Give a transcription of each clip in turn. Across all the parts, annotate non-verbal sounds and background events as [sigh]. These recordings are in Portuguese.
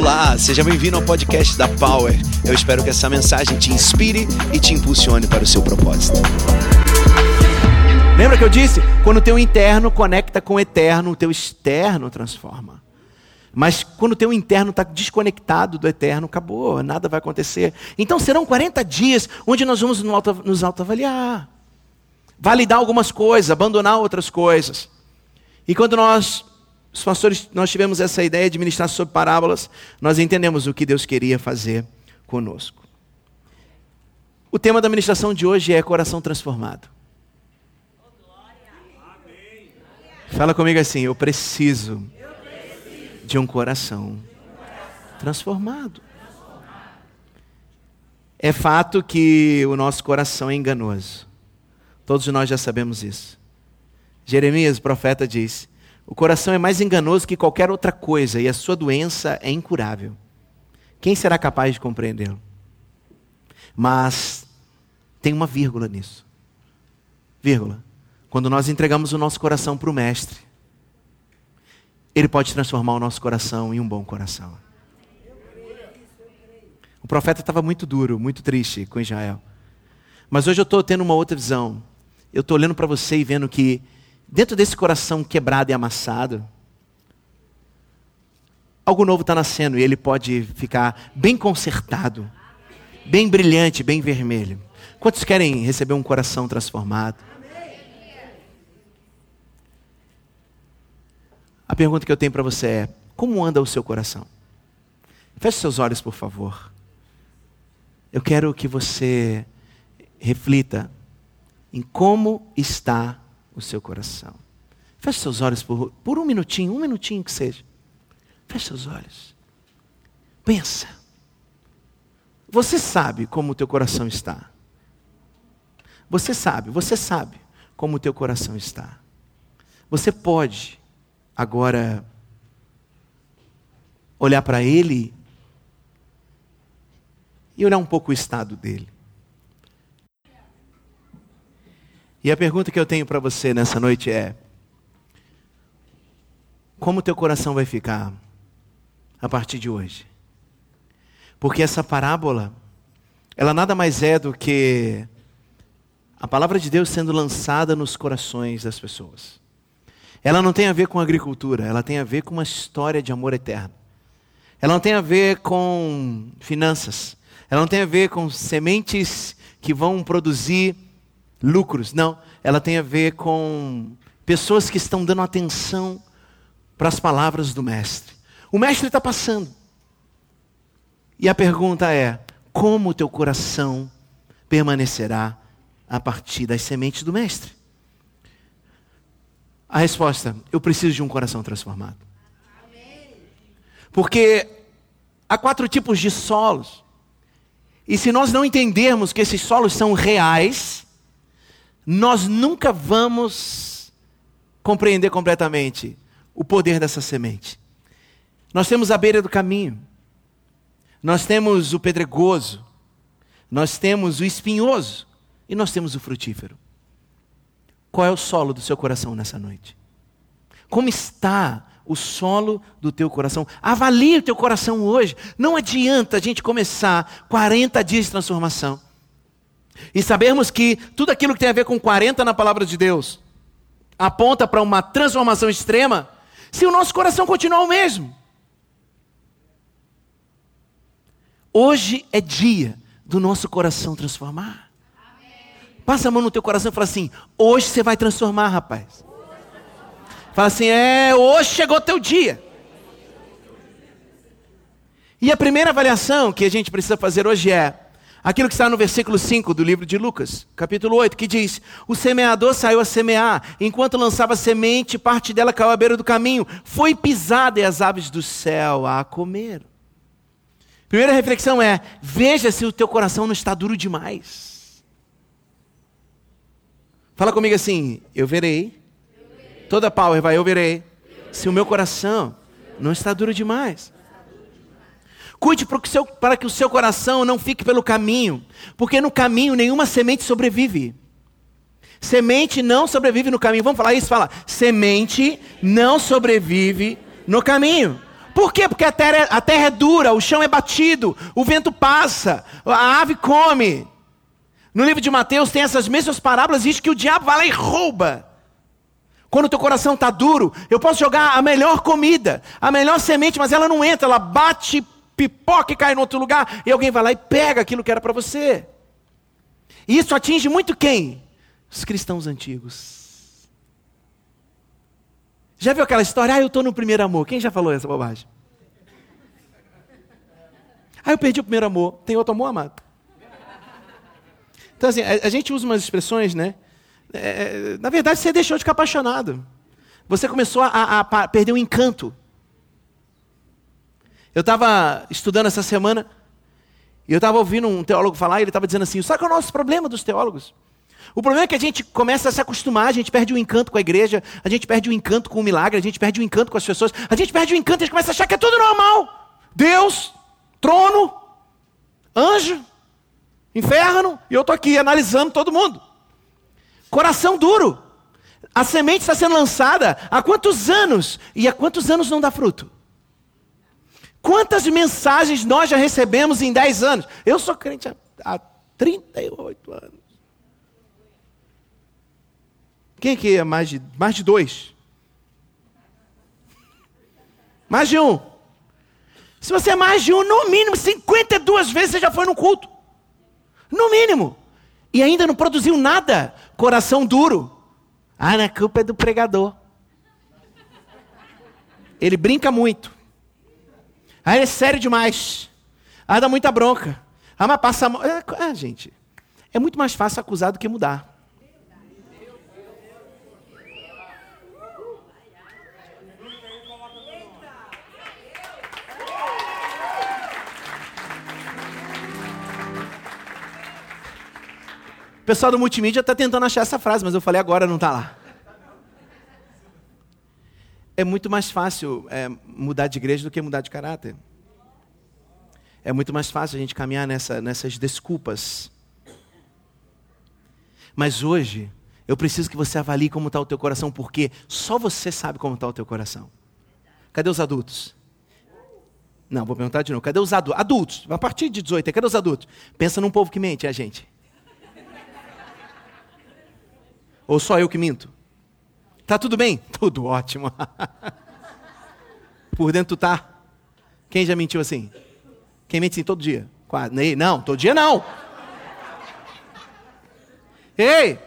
Olá, seja bem-vindo ao podcast da Power. Eu espero que essa mensagem te inspire e te impulsione para o seu propósito. Lembra que eu disse? Quando o teu interno conecta com o eterno, o teu externo transforma. Mas quando o teu interno está desconectado do eterno, acabou, nada vai acontecer. Então serão 40 dias onde nós vamos nos autoavaliar, validar algumas coisas, abandonar outras coisas. E quando nós os pastores, nós tivemos essa ideia de ministrar sobre parábolas, nós entendemos o que Deus queria fazer conosco. O tema da ministração de hoje é coração transformado. Fala comigo assim, eu preciso de um coração transformado. É fato que o nosso coração é enganoso. Todos nós já sabemos isso. Jeremias, profeta, diz: o coração é mais enganoso que qualquer outra coisa e a sua doença é incurável. Quem será capaz de compreendê-lo? Mas tem uma vírgula nisso. Vírgula. Quando nós entregamos o nosso coração para o Mestre, Ele pode transformar o nosso coração em um bom coração. O profeta estava muito duro, muito triste com Israel. Mas hoje eu estou tendo uma outra visão. Eu estou olhando para você e vendo que dentro desse coração quebrado e amassado, algo novo está nascendo e ele pode ficar bem consertado, bem brilhante, bem vermelho. Quantos querem receber um coração transformado? A pergunta que eu tenho para você é: como anda o seu coração? Feche seus olhos, por favor. Eu quero que você reflita em como está o seu coração. Feche seus olhos por, por um minutinho, um minutinho que seja. Feche seus olhos. Pensa. Você sabe como o teu coração está. Você sabe, você sabe como o teu coração está. Você pode agora olhar para ele e olhar um pouco o estado dele. E a pergunta que eu tenho para você nessa noite é: como teu coração vai ficar a partir de hoje? Porque essa parábola, ela nada mais é do que a palavra de Deus sendo lançada nos corações das pessoas. Ela não tem a ver com agricultura, ela tem a ver com uma história de amor eterno. Ela não tem a ver com finanças, ela não tem a ver com sementes que vão produzir lucros. Não, ela tem a ver com pessoas que estão dando atenção para as palavras do Mestre. O Mestre está passando. E a pergunta é: como o teu coração permanecerá a partir das sementes do Mestre? A resposta: eu preciso de um coração transformado. Porque há quatro tipos de solos. E se nós não entendermos que esses solos são reais, nós nunca vamos compreender completamente o poder dessa semente. Nós temos a beira do caminho, nós temos o pedregoso, nós temos o espinhoso e nós temos o frutífero. Qual é o solo do seu coração nessa noite? Como está o solo do teu coração? Avalie o teu coração hoje. Não adianta a gente começar 40 dias de transformação e sabermos que tudo aquilo que tem a ver com 40 na palavra de Deus aponta para uma transformação extrema, se o nosso coração continuar o mesmo. Hoje é dia do nosso coração transformar. Passa a mão no teu coração e fala assim: hoje você vai transformar, rapaz. Fala assim: é, hoje chegou teu dia. E a primeira avaliação que a gente precisa fazer hoje é: Aquilo que está no versículo 5 do livro de Lucas, capítulo 8, que diz: O semeador saiu a semear, enquanto lançava semente, parte dela caiu à beira do caminho, foi pisada e as aves do céu a comer. Primeira reflexão é: veja se o teu coração não está duro demais. Fala comigo assim: eu verei. Toda power vai, eu verei. Se o meu coração não está duro demais. Cuide para que, o seu coração não fique pelo caminho, porque no caminho nenhuma semente sobrevive. Semente não sobrevive no caminho. Vamos falar isso? Fala. Semente não sobrevive no caminho. Por quê? Porque a terra, é, a terra é dura, o chão é batido, o vento passa, a ave come. No livro de Mateus tem essas mesmas parábolas, diz que o diabo vai lá e rouba. Quando o teu coração está duro, eu posso jogar a melhor comida, a melhor semente, mas ela não entra, ela bate, pipoca e cai em outro lugar, e alguém vai lá e pega aquilo que era para você. E isso atinge muito quem? Os cristãos antigos. Já viu aquela história? Ah, eu estou no primeiro amor. Quem já falou essa bobagem? Ah, eu perdi o primeiro amor. Tem outro amor, amado? Então, assim, a, a gente usa umas expressões, né? É, na verdade, você deixou de ficar apaixonado. Você começou a, a, a perder o encanto. Eu estava estudando essa semana e eu estava ouvindo um teólogo falar e ele estava dizendo assim: sabe qual é o nosso problema dos teólogos? O problema é que a gente começa a se acostumar, a gente perde o encanto com a igreja, a gente perde o encanto com o milagre, a gente perde o encanto com as pessoas, a gente perde o encanto, a gente começa a achar que é tudo normal. Deus, trono, anjo, inferno, e eu estou aqui analisando todo mundo. Coração duro. A semente está sendo lançada há quantos anos? E há quantos anos não dá fruto? Quantas mensagens nós já recebemos em 10 anos? Eu sou crente há, há 38 anos. Quem aqui é mais de, mais de dois? Mais de um. Se você é mais de um, no mínimo 52 vezes você já foi no culto. No mínimo. E ainda não produziu nada. Coração duro. Ah, a culpa é do pregador. Ele brinca muito. Ah, ele é sério demais. Ah, dá muita bronca. Ah, mas passa. Ah, gente. É muito mais fácil acusar do que mudar. pessoal do multimídia está tentando achar essa frase, mas eu falei agora, não está lá. É muito mais fácil é, mudar de igreja do que mudar de caráter. É muito mais fácil a gente caminhar nessa, nessas desculpas. Mas hoje, eu preciso que você avalie como está o teu coração, porque só você sabe como está o teu coração. Cadê os adultos? Não, vou perguntar de novo. Cadê os adultos? Adultos, a partir de 18, cadê os adultos? Pensa num povo que mente, é a gente. Ou só eu que minto? Tá tudo bem? [laughs] Tudo ótimo. Por dentro tá. Quem já mentiu assim? Quem mente assim todo dia? Quase. Não, todo dia não. Ei!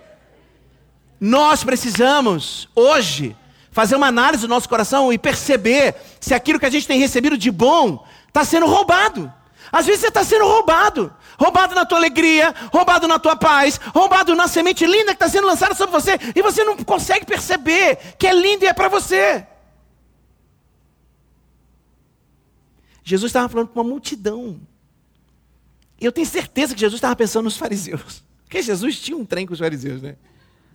Nós precisamos, hoje, fazer uma análise do nosso coração e perceber se aquilo que a gente tem recebido de bom está sendo roubado. Às vezes você está sendo roubado roubado na tua alegria, roubado na tua paz, roubado na semente linda que está sendo lançada sobre você, e você não consegue perceber que é lindo e é para você. Jesus estava falando com uma multidão. E eu tenho certeza que Jesus estava pensando nos fariseus. Porque Jesus tinha um trem com os fariseus, né?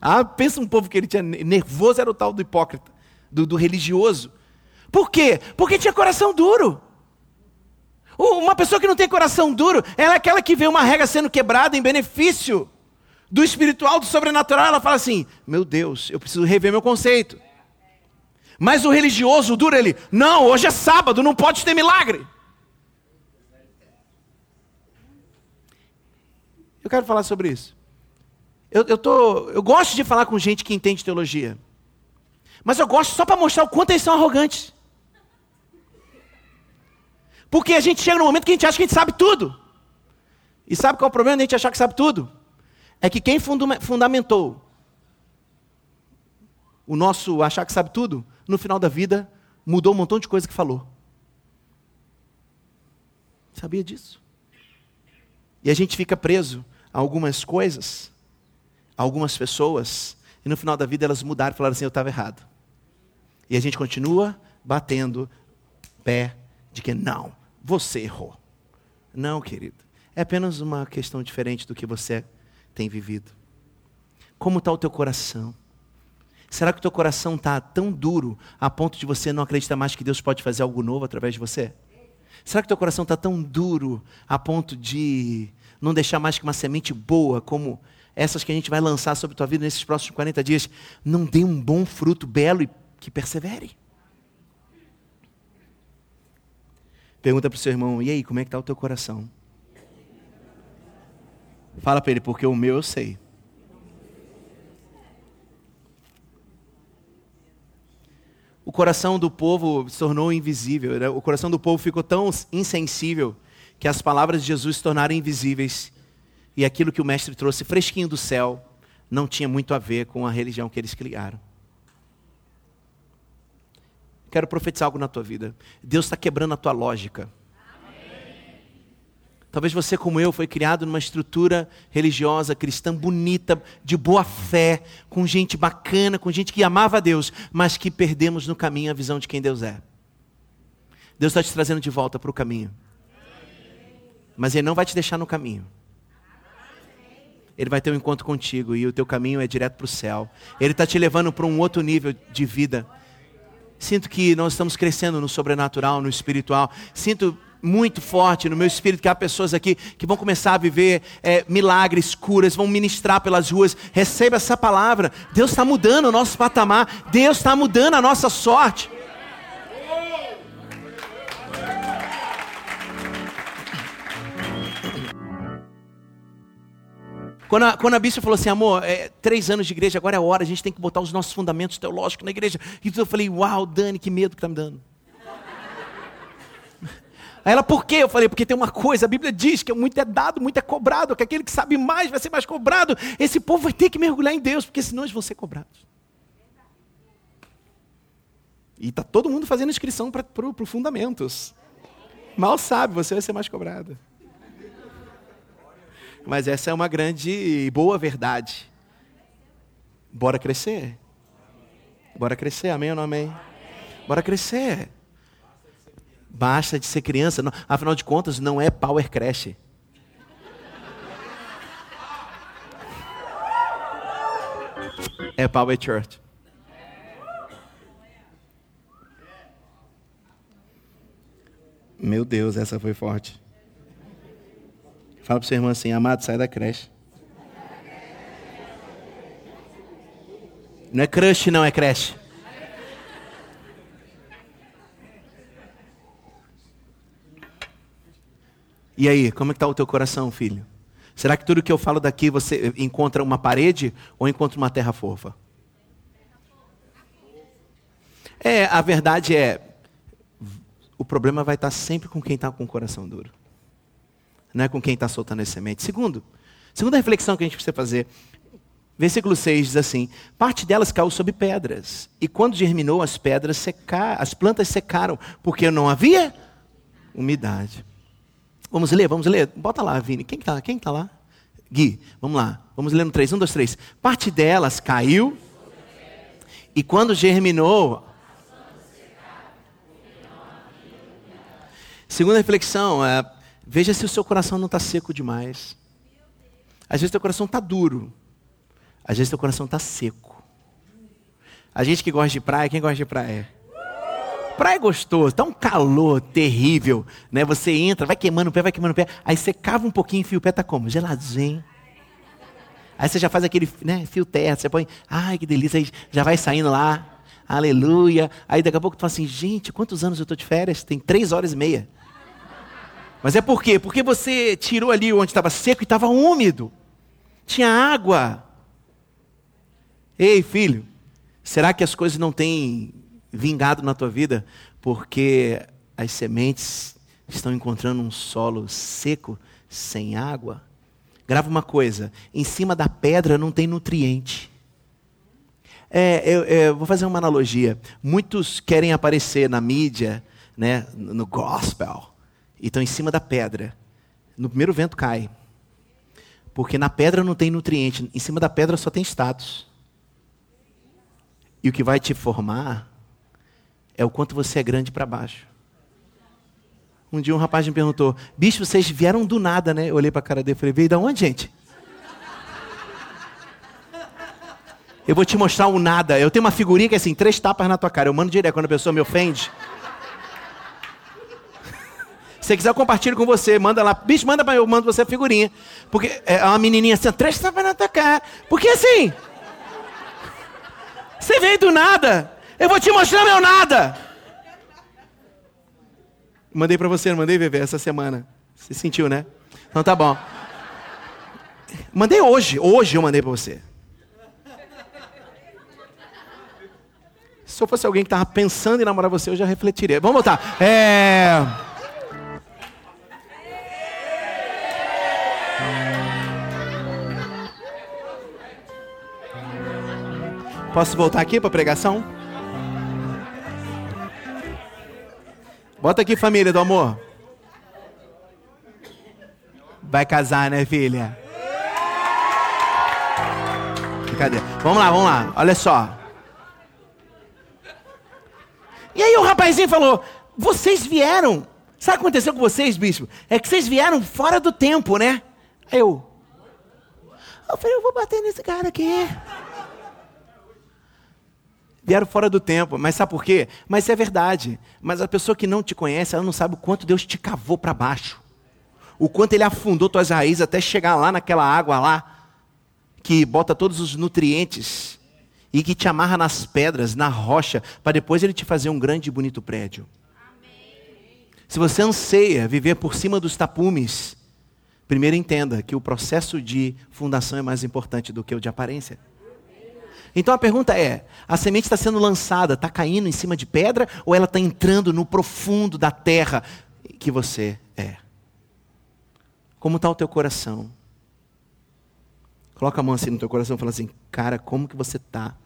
Ah, pensa um povo que ele tinha nervoso, era o tal do hipócrita, do, do religioso. Por quê? Porque tinha coração duro. Uma pessoa que não tem coração duro, ela é aquela que vê uma regra sendo quebrada em benefício do espiritual, do sobrenatural. Ela fala assim: Meu Deus, eu preciso rever meu conceito. Mas o religioso, o duro, ele: Não, hoje é sábado, não pode ter milagre. Eu quero falar sobre isso. Eu, eu, tô, eu gosto de falar com gente que entende teologia. Mas eu gosto só para mostrar o quanto eles são arrogantes. Porque a gente chega no momento que a gente acha que a gente sabe tudo. E sabe qual é o problema de a gente achar que sabe tudo? É que quem fundamentou o nosso achar que sabe tudo, no final da vida, mudou um montão de coisa que falou. Sabia disso? E a gente fica preso a algumas coisas, a algumas pessoas, e no final da vida elas mudaram e falaram assim: eu estava errado. E a gente continua batendo pé de que não, você errou. Não, querido. É apenas uma questão diferente do que você tem vivido. Como está o teu coração? Será que o teu coração está tão duro a ponto de você não acreditar mais que Deus pode fazer algo novo através de você? Será que o teu coração está tão duro a ponto de não deixar mais que uma semente boa, como essas que a gente vai lançar sobre tua vida nesses próximos 40 dias, não dê um bom fruto belo e que persevere? Pergunta para o seu irmão: e aí, como é que está o teu coração? Fala para ele, porque o meu eu sei. O coração do povo se tornou invisível. Né? O coração do povo ficou tão insensível que as palavras de Jesus se tornaram invisíveis. E aquilo que o mestre trouxe fresquinho do céu não tinha muito a ver com a religião que eles criaram. Quero profetizar algo na tua vida. Deus está quebrando a tua lógica. Talvez você, como eu, foi criado numa estrutura religiosa, cristã, bonita, de boa fé, com gente bacana, com gente que amava a Deus, mas que perdemos no caminho a visão de quem Deus é. Deus está te trazendo de volta para o caminho. Mas Ele não vai te deixar no caminho. Ele vai ter um encontro contigo e o teu caminho é direto para o céu. Ele está te levando para um outro nível de vida. Sinto que nós estamos crescendo no sobrenatural, no espiritual. Sinto muito forte no meu espírito que há pessoas aqui que vão começar a viver é, milagres, curas, vão ministrar pelas ruas. Receba essa palavra. Deus está mudando o nosso patamar. Deus está mudando a nossa sorte. Quando a, quando a bispa falou assim, amor, é, três anos de igreja, agora é a hora, a gente tem que botar os nossos fundamentos teológicos na igreja. E eu falei, uau, Dani, que medo que está me dando. [laughs] Aí ela, por quê? Eu falei, porque tem uma coisa, a Bíblia diz que muito é dado, muito é cobrado, que aquele que sabe mais vai ser mais cobrado. Esse povo vai ter que mergulhar em Deus, porque senão eles vão ser cobrados. E está todo mundo fazendo inscrição para Fundamentos. Mal sabe, você vai ser mais cobrado. Mas essa é uma grande e boa verdade. Bora crescer. Bora crescer, amém ou não amém? Bora crescer. Basta de ser criança. Afinal de contas, não é Power Crash. É Power Church. Meu Deus, essa foi forte. Fala para o seu irmão assim, amado, sai da creche. Não é crush, não, é creche. E aí, como é está o teu coração, filho? Será que tudo que eu falo daqui você encontra uma parede ou encontra uma terra fofa? É, a verdade é, o problema vai estar sempre com quem está com o coração duro não é com quem está soltando as sementes. Segundo, segunda reflexão que a gente precisa fazer. Versículo 6 diz assim: Parte delas caiu sobre pedras, e quando germinou, as pedras secaram, as plantas secaram, porque não havia umidade. Vamos ler, vamos ler. Bota lá, Vini. Quem está quem tá lá? Gui, vamos lá. Vamos ler no 3. 1, 2, 3. Parte delas caiu, e quando germinou. Segunda reflexão, é, Veja se o seu coração não está seco demais. Às vezes teu coração está duro. Às vezes teu coração está seco. A gente que gosta de praia, quem gosta de praia? Praia é gostoso, está um calor terrível, né? Você entra, vai queimando o pé, vai queimando o pé, aí você cava um pouquinho e o pé está como? Geladinho. Aí você já faz aquele né, fio terra, você põe, ai que delícia, aí já vai saindo lá, aleluia. Aí daqui a pouco tu fala assim, gente, quantos anos eu estou de férias? Tem três horas e meia. Mas é por quê? Porque você tirou ali onde estava seco e estava úmido. Tinha água. Ei, filho, será que as coisas não têm vingado na tua vida porque as sementes estão encontrando um solo seco, sem água? Grava uma coisa: em cima da pedra não tem nutriente. É, eu, eu, vou fazer uma analogia. Muitos querem aparecer na mídia, né, no gospel, e estão em cima da pedra. No primeiro vento cai. Porque na pedra não tem nutriente, em cima da pedra só tem status. E o que vai te formar é o quanto você é grande para baixo. Um dia um rapaz me perguntou: Bicho, vocês vieram do nada, né? Eu olhei para a cara dele e falei: Veio da onde, gente? Eu vou te mostrar o nada. Eu tenho uma figurinha que é assim: três tapas na tua cara. Eu mando direto quando a pessoa me ofende. Se quiser, eu compartilho com você. Manda lá. Bicho, manda para eu, mando você a figurinha. Porque é uma menininha assim, três na tua cara. Porque assim, você veio do nada. Eu vou te mostrar meu nada. Mandei para você, não mandei, Bebê, essa semana. Você sentiu, né? Então tá bom. Mandei hoje, hoje eu mandei para você. Se eu fosse alguém que estava pensando em namorar você, eu já refletiria. Vamos voltar. É... Posso voltar aqui para pregação? Bota aqui, família do amor. Vai casar, né, filha? Cadê? Vamos lá, vamos lá. Olha só. E aí o rapazinho falou: Vocês vieram. Sabe o que aconteceu com vocês, bispo? É que vocês vieram fora do tempo, né? Aí eu. Eu falei: Eu vou bater nesse cara aqui vieram fora do tempo. Mas sabe por quê? Mas é verdade. Mas a pessoa que não te conhece, ela não sabe o quanto Deus te cavou para baixo. O quanto Ele afundou tuas raízes até chegar lá naquela água lá, que bota todos os nutrientes e que te amarra nas pedras, na rocha, para depois Ele te fazer um grande e bonito prédio. Se você anseia viver por cima dos tapumes, primeiro entenda que o processo de fundação é mais importante do que o de aparência. Então a pergunta é: a semente está sendo lançada, está caindo em cima de pedra ou ela está entrando no profundo da terra que você é? Como está o teu coração? Coloca a mão assim no teu coração e fala assim: cara, como que você está?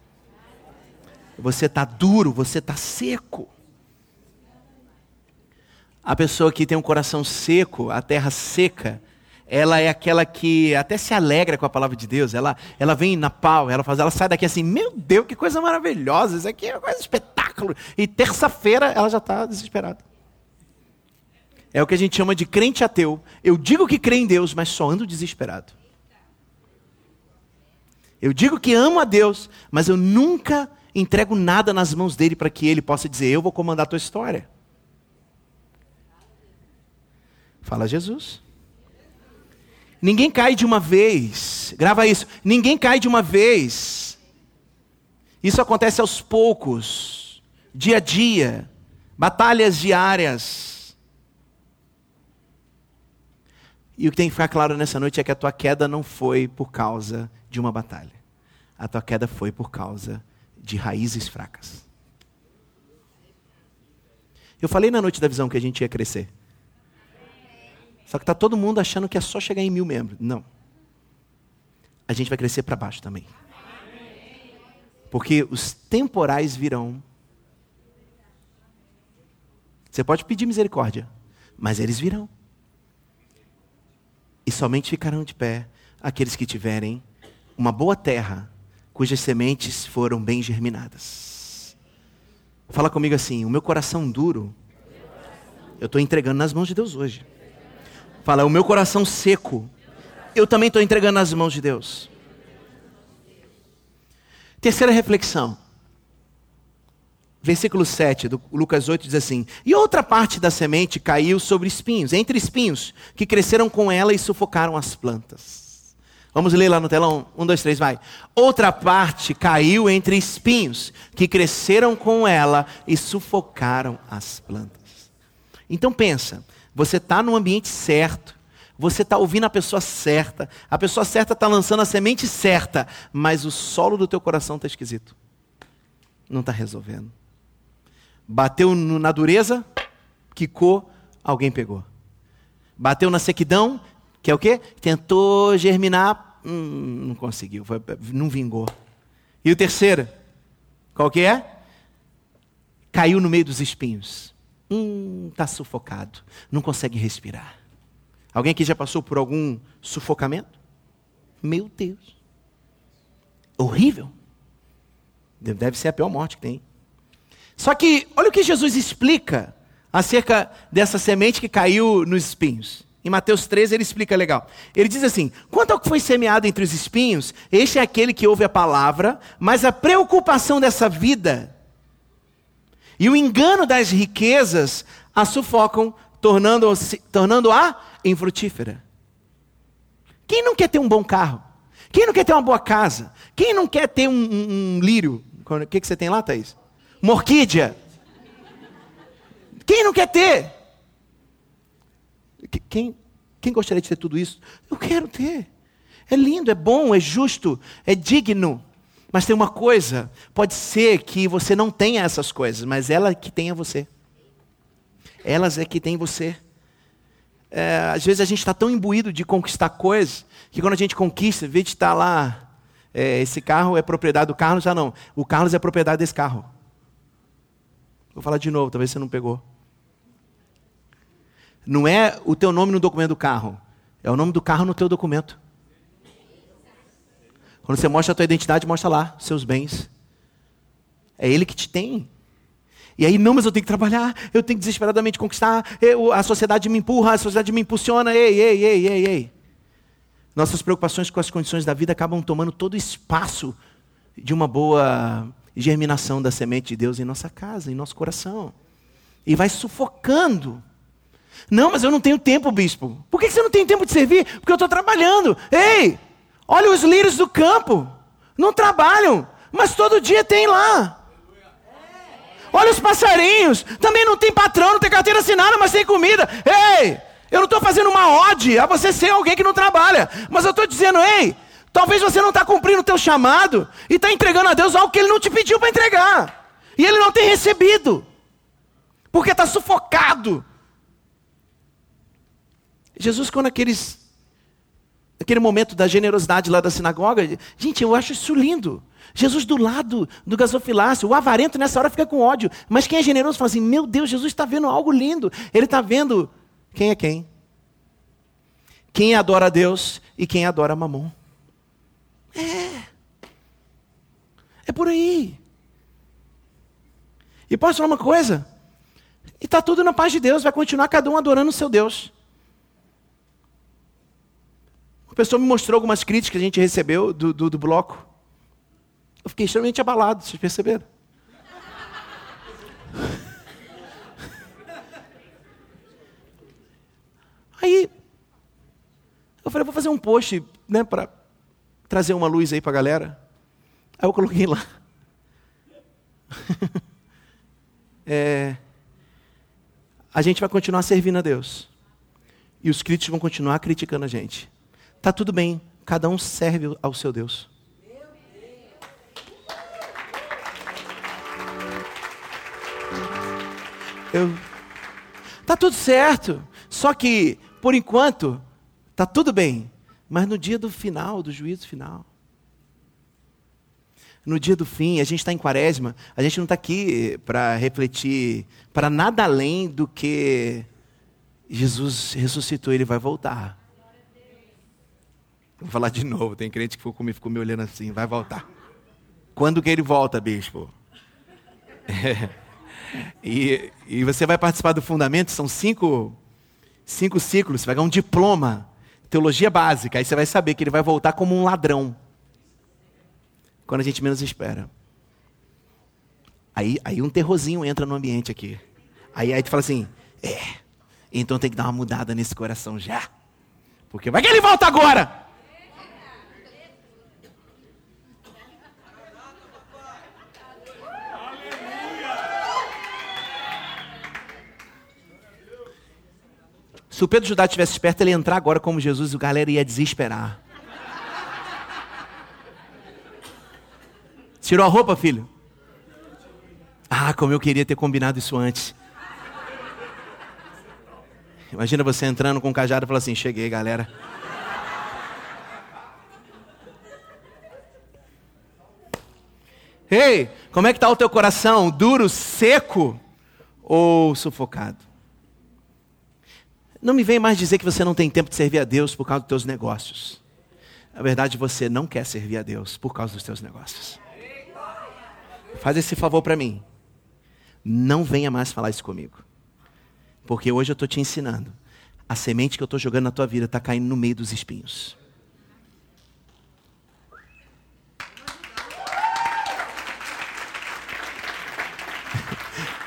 Você está duro, você está seco. A pessoa que tem um coração seco, a terra seca, ela é aquela que até se alegra com a palavra de Deus. Ela, ela vem na pau, ela faz, ela sai daqui assim, meu Deus, que coisa maravilhosa, isso aqui é coisa espetáculo. E terça-feira ela já está desesperada. É o que a gente chama de crente ateu. Eu digo que creio em Deus, mas só ando desesperado. Eu digo que amo a Deus, mas eu nunca entrego nada nas mãos dele para que ele possa dizer: Eu vou comandar a tua história. Fala Jesus. Ninguém cai de uma vez. Grava isso. Ninguém cai de uma vez. Isso acontece aos poucos, dia a dia, batalhas diárias. E o que tem que ficar claro nessa noite é que a tua queda não foi por causa de uma batalha. A tua queda foi por causa de raízes fracas. Eu falei na noite da visão que a gente ia crescer. Só que está todo mundo achando que é só chegar em mil membros. Não. A gente vai crescer para baixo também. Porque os temporais virão. Você pode pedir misericórdia, mas eles virão. E somente ficarão de pé aqueles que tiverem uma boa terra, cujas sementes foram bem germinadas. Fala comigo assim: o meu coração duro, eu estou entregando nas mãos de Deus hoje. Fala, o meu coração seco, eu também estou entregando nas mãos de Deus. Terceira reflexão. Versículo 7 do Lucas 8 diz assim: E outra parte da semente caiu sobre espinhos, entre espinhos, que cresceram com ela e sufocaram as plantas. Vamos ler lá no telão? Um, dois, três, vai. Outra parte caiu entre espinhos, que cresceram com ela e sufocaram as plantas. Então pensa, você está no ambiente certo. Você está ouvindo a pessoa certa. A pessoa certa está lançando a semente certa. Mas o solo do teu coração está esquisito. Não está resolvendo. Bateu na dureza, quicou, alguém pegou. Bateu na sequidão, que é o quê? Tentou germinar, hum, não conseguiu, foi, não vingou. E o terceiro, qual que é? Caiu no meio dos espinhos. Hum, está sufocado, não consegue respirar. Alguém aqui já passou por algum sufocamento? Meu Deus. Horrível. Deve ser a pior morte que tem. Só que, olha o que Jesus explica acerca dessa semente que caiu nos espinhos. Em Mateus 13 ele explica legal. Ele diz assim: quanto ao que foi semeado entre os espinhos, este é aquele que ouve a palavra, mas a preocupação dessa vida e o engano das riquezas a sufocam, tornando-a tornando infrutífera. Quem não quer ter um bom carro? Quem não quer ter uma boa casa? Quem não quer ter um, um, um lírio? O que, que você tem lá, Thaís? Uma orquídea. Quem não quer ter? Quem, quem gostaria de ter tudo isso? Eu quero ter. É lindo, é bom, é justo, é digno. Mas tem uma coisa: pode ser que você não tenha essas coisas, mas ela que tenha você. Elas é que tem você. É, às vezes a gente está tão imbuído de conquistar coisas que quando a gente conquista, vez de estar lá, é, esse carro é propriedade do Carlos, já não. O Carlos é propriedade desse carro. Vou falar de novo, talvez você não pegou. Não é o teu nome no documento do carro, é o nome do carro no teu documento. Quando você mostra a tua identidade, mostra lá seus bens. É ele que te tem. E aí, não, mas eu tenho que trabalhar, eu tenho que desesperadamente conquistar, eu, a sociedade me empurra, a sociedade me impulsiona, ei, ei, ei, ei, ei. Nossas preocupações com as condições da vida acabam tomando todo o espaço de uma boa germinação da semente de Deus em nossa casa, em nosso coração. E vai sufocando. Não, mas eu não tenho tempo, bispo. Por que você não tem tempo de servir? Porque eu estou trabalhando. Ei, olha os lírios do campo. Não trabalham, mas todo dia tem lá. Olha os passarinhos. Também não tem patrão, não tem carteira assinada, mas tem comida. Ei, eu não estou fazendo uma ode a você ser alguém que não trabalha. Mas eu estou dizendo, ei, talvez você não está cumprindo o teu chamado e está entregando a Deus algo que Ele não te pediu para entregar. E Ele não tem recebido. Porque está sufocado. Jesus, quando aqueles, aquele momento da generosidade lá da sinagoga, gente, eu acho isso lindo. Jesus do lado do gasofilácio, o avarento nessa hora fica com ódio. Mas quem é generoso fala assim: Meu Deus, Jesus está vendo algo lindo. Ele está vendo quem é quem. Quem adora a Deus e quem adora Mamon. É. É por aí. E posso falar uma coisa? E está tudo na paz de Deus, vai continuar cada um adorando o seu Deus. Uma pessoa me mostrou algumas críticas que a gente recebeu do, do, do bloco. Eu fiquei extremamente abalado, vocês perceberam? Aí, eu falei, vou fazer um post, né, para trazer uma luz aí para a galera. Aí eu coloquei lá. [laughs] é, a gente vai continuar servindo a Deus. E os críticos vão continuar criticando a gente. Tá tudo bem, cada um serve ao seu Deus. Eu, tá tudo certo. Só que, por enquanto, tá tudo bem. Mas no dia do final, do juízo final, no dia do fim, a gente está em quaresma, a gente não está aqui para refletir para nada além do que Jesus ressuscitou, ele vai voltar. Vou falar de novo, tem crente que ficou, ficou me olhando assim, vai voltar. Quando que ele volta, bispo? É. [laughs] E, e você vai participar do fundamento, são cinco, cinco ciclos, você vai ganhar um diploma, teologia básica, aí você vai saber que ele vai voltar como um ladrão. Quando a gente menos espera. Aí, aí um terrorzinho entra no ambiente aqui. Aí, aí tu fala assim, é, então tem que dar uma mudada nesse coração já. Porque vai que ele volta agora! Se o Pedro Judá tivesse esperto, ele ia entrar agora como Jesus e a galera ia desesperar. Tirou a roupa, filho? Ah, como eu queria ter combinado isso antes. Imagina você entrando com o cajado e falando assim: cheguei, galera. Ei, como é que está o teu coração? Duro, seco ou sufocado? Não me vem mais dizer que você não tem tempo de servir a Deus por causa dos teus negócios. Na verdade, você não quer servir a Deus por causa dos teus negócios. Faz esse favor para mim. Não venha mais falar isso comigo. Porque hoje eu estou te ensinando. A semente que eu estou jogando na tua vida está caindo no meio dos espinhos.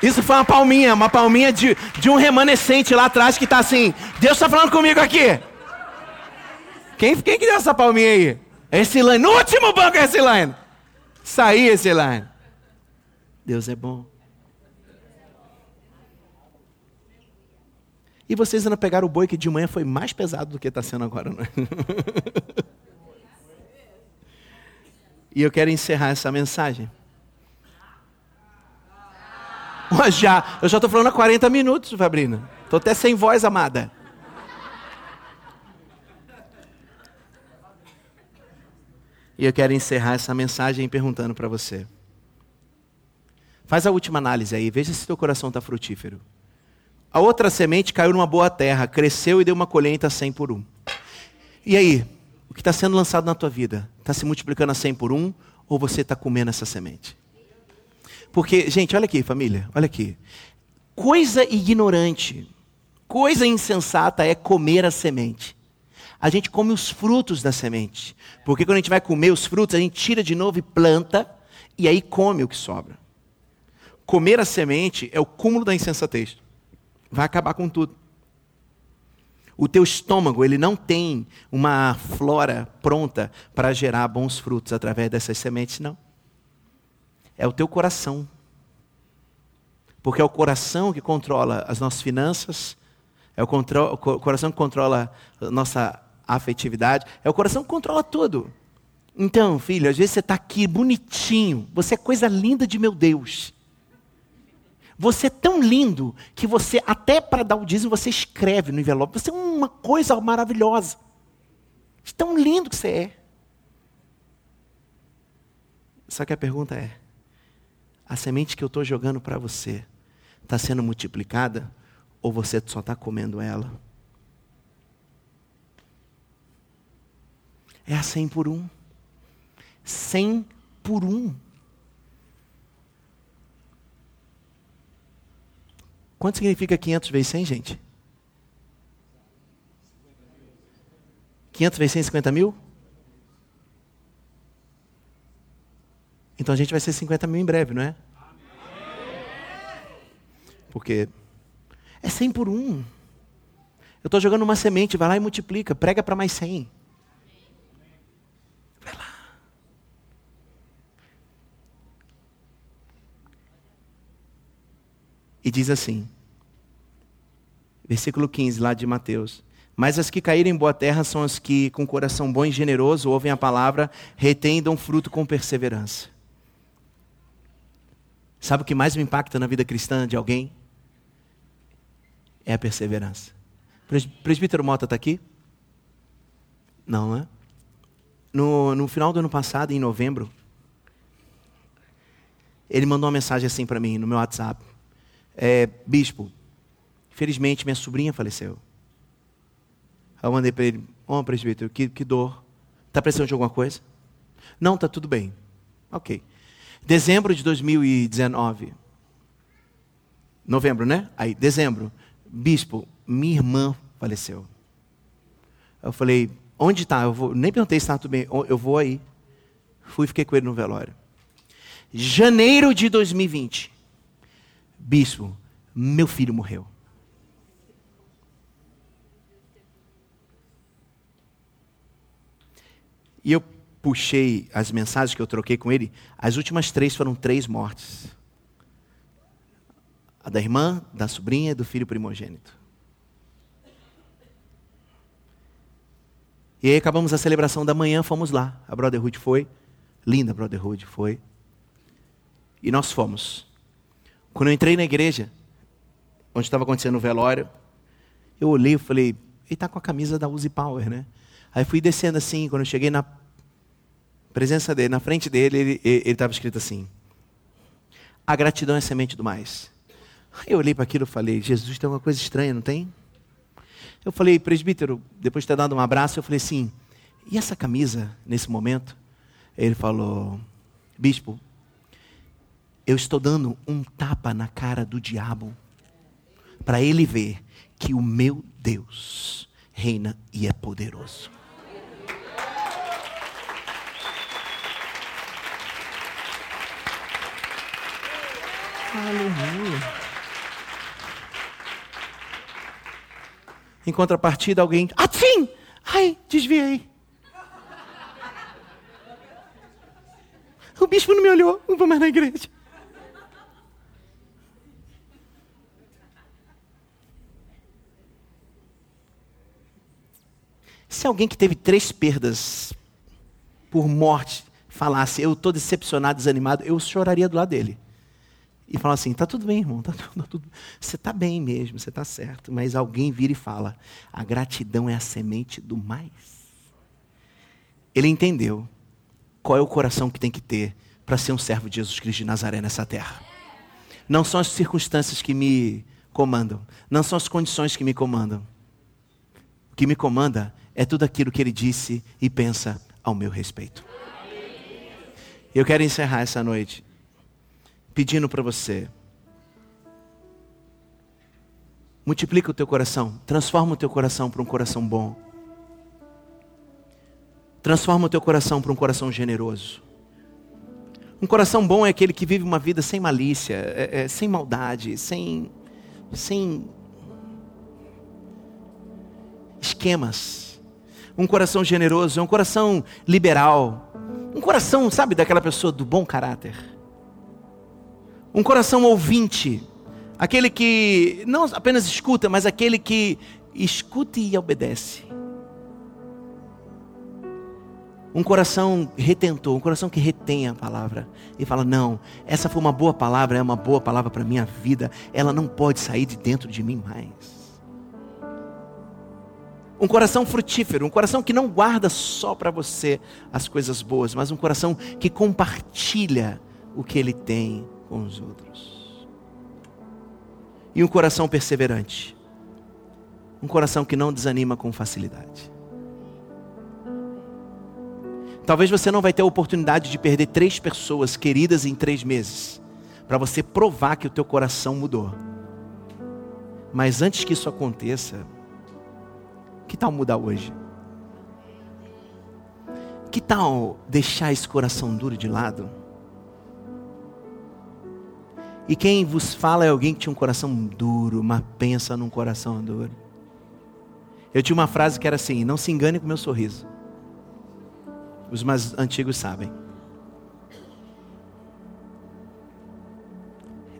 Isso foi uma palminha, uma palminha de, de um remanescente lá atrás que está assim. Deus está falando comigo aqui. Quem, quem que deu essa palminha aí? Esse Line. No último banco esse Line. Saí esse Line. Deus é bom. E vocês ainda pegaram o boi que de manhã foi mais pesado do que está sendo agora, não é? [laughs] e eu quero encerrar essa mensagem. Mas já, eu já estou falando há 40 minutos, Fabrina. Estou até sem voz, amada. E eu quero encerrar essa mensagem perguntando para você. Faz a última análise aí, veja se teu coração está frutífero. A outra semente caiu numa boa terra, cresceu e deu uma colheita a 100 por um. E aí, o que está sendo lançado na tua vida? Está se multiplicando a 100 por um ou você está comendo essa semente? Porque, gente, olha aqui, família, olha aqui. Coisa ignorante, coisa insensata é comer a semente. A gente come os frutos da semente. Porque quando a gente vai comer os frutos, a gente tira de novo e planta, e aí come o que sobra. Comer a semente é o cúmulo da insensatez. Vai acabar com tudo. O teu estômago, ele não tem uma flora pronta para gerar bons frutos através dessas sementes, não é o teu coração. Porque é o coração que controla as nossas finanças, é o, o coração que controla a nossa afetividade, é o coração que controla tudo. Então, filho, às vezes você está aqui bonitinho, você é coisa linda de meu Deus. Você é tão lindo que você, até para dar o dízimo, você escreve no envelope. Você é uma coisa maravilhosa. Tão lindo que você é. Só que a pergunta é: a semente que eu estou jogando para você está sendo multiplicada ou você só está comendo ela? É a 100 por um. 100 por um. Quanto significa 500 vezes 100, gente? 500 vezes 100, 50 mil? Então a gente vai ser 50 mil em breve, não é? Porque é 100 por um. Eu estou jogando uma semente, vai lá e multiplica, prega para mais 100. Vai lá. E diz assim, versículo 15 lá de Mateus. Mas as que caírem em boa terra são as que, com coração bom e generoso, ouvem a palavra, dão fruto com perseverança. Sabe o que mais me impacta na vida cristã de alguém? É a perseverança. Presbítero Mota está aqui? Não, né? No, no final do ano passado, em novembro, ele mandou uma mensagem assim para mim no meu WhatsApp. É, Bispo, infelizmente minha sobrinha faleceu. Aí eu mandei para ele, ô oh, presbítero, que, que dor. Está precisando de alguma coisa? Não, está tudo bem. Ok. Dezembro de 2019. Novembro, né? Aí, dezembro. Bispo, minha irmã faleceu. Eu falei, onde está? Eu vou, nem perguntei se está tudo bem. Eu vou aí. Fui e fiquei com ele no velório. Janeiro de 2020. Bispo, meu filho morreu. E eu puxei as mensagens que eu troquei com ele, as últimas três foram três mortes: a da irmã, da sobrinha e do filho primogênito. E aí acabamos a celebração da manhã, fomos lá. A Brotherhood foi, linda Brotherhood foi. E nós fomos. Quando eu entrei na igreja, onde estava acontecendo o velório, eu olhei e falei, ele está com a camisa da Uzi Power, né? Aí fui descendo assim, quando eu cheguei na presença dele, na frente dele, ele estava escrito assim: A gratidão é semente do mais. Eu olhei para aquilo e falei: Jesus tem uma coisa estranha, não tem? Eu falei, presbítero, depois de ter dado um abraço, eu falei assim: E essa camisa, nesse momento? Ele falou: Bispo, eu estou dando um tapa na cara do diabo para ele ver que o meu Deus reina e é poderoso. Aleluia. Em contrapartida, alguém. Ah, sim! Ai, desviei. O bispo não me olhou, não vou mais na igreja. Se alguém que teve três perdas por morte falasse, eu estou decepcionado, desanimado, eu choraria do lado dele. E falar assim: tá tudo bem, irmão, tá tudo, tá tudo... você está bem mesmo, você está certo. Mas alguém vira e fala: a gratidão é a semente do mais. Ele entendeu qual é o coração que tem que ter para ser um servo de Jesus Cristo de Nazaré nessa terra. Não são as circunstâncias que me comandam, não são as condições que me comandam. O que me comanda é tudo aquilo que ele disse e pensa ao meu respeito. Eu quero encerrar essa noite pedindo para você. Multiplica o teu coração, transforma o teu coração para um coração bom. Transforma o teu coração para um coração generoso. Um coração bom é aquele que vive uma vida sem malícia, é, é, sem maldade, sem, sem esquemas. Um coração generoso é um coração liberal. Um coração, sabe, daquela pessoa do bom caráter. Um coração ouvinte. Aquele que não apenas escuta, mas aquele que escuta e obedece. Um coração retentor, um coração que retém a palavra e fala: Não, essa foi uma boa palavra, é uma boa palavra para a minha vida, ela não pode sair de dentro de mim mais. Um coração frutífero, um coração que não guarda só para você as coisas boas, mas um coração que compartilha o que ele tem com os outros. E um coração perseverante, um coração que não desanima com facilidade. Talvez você não vai ter a oportunidade de perder três pessoas queridas em três meses, para você provar que o teu coração mudou. Mas antes que isso aconteça, que tal mudar hoje? Que tal deixar esse coração duro de lado? E quem vos fala é alguém que tinha um coração duro, mas pensa num coração duro. Eu tinha uma frase que era assim: não se engane com meu sorriso. Os mais antigos sabem.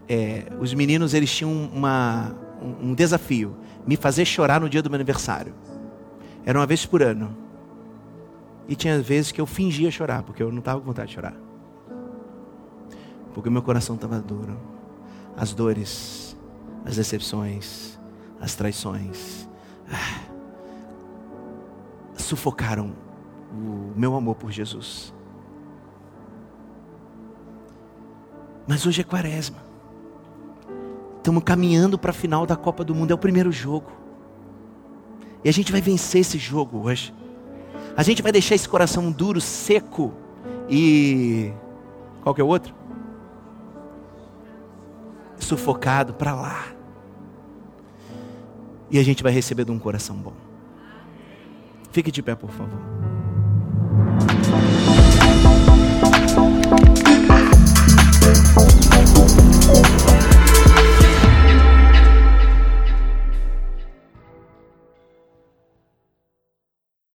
É, os meninos eles tinham uma, um, um desafio: me fazer chorar no dia do meu aniversário. Era uma vez por ano. E tinha vezes que eu fingia chorar, porque eu não estava com vontade de chorar. Porque meu coração estava duro. As dores, as decepções, as traições ah, sufocaram o meu amor por Jesus. Mas hoje é quaresma. Estamos caminhando para a final da Copa do Mundo, é o primeiro jogo. E a gente vai vencer esse jogo hoje. A gente vai deixar esse coração duro, seco e. Qual que é o outro? sufocado para lá. E a gente vai receber de um coração bom. Fique de pé, por favor.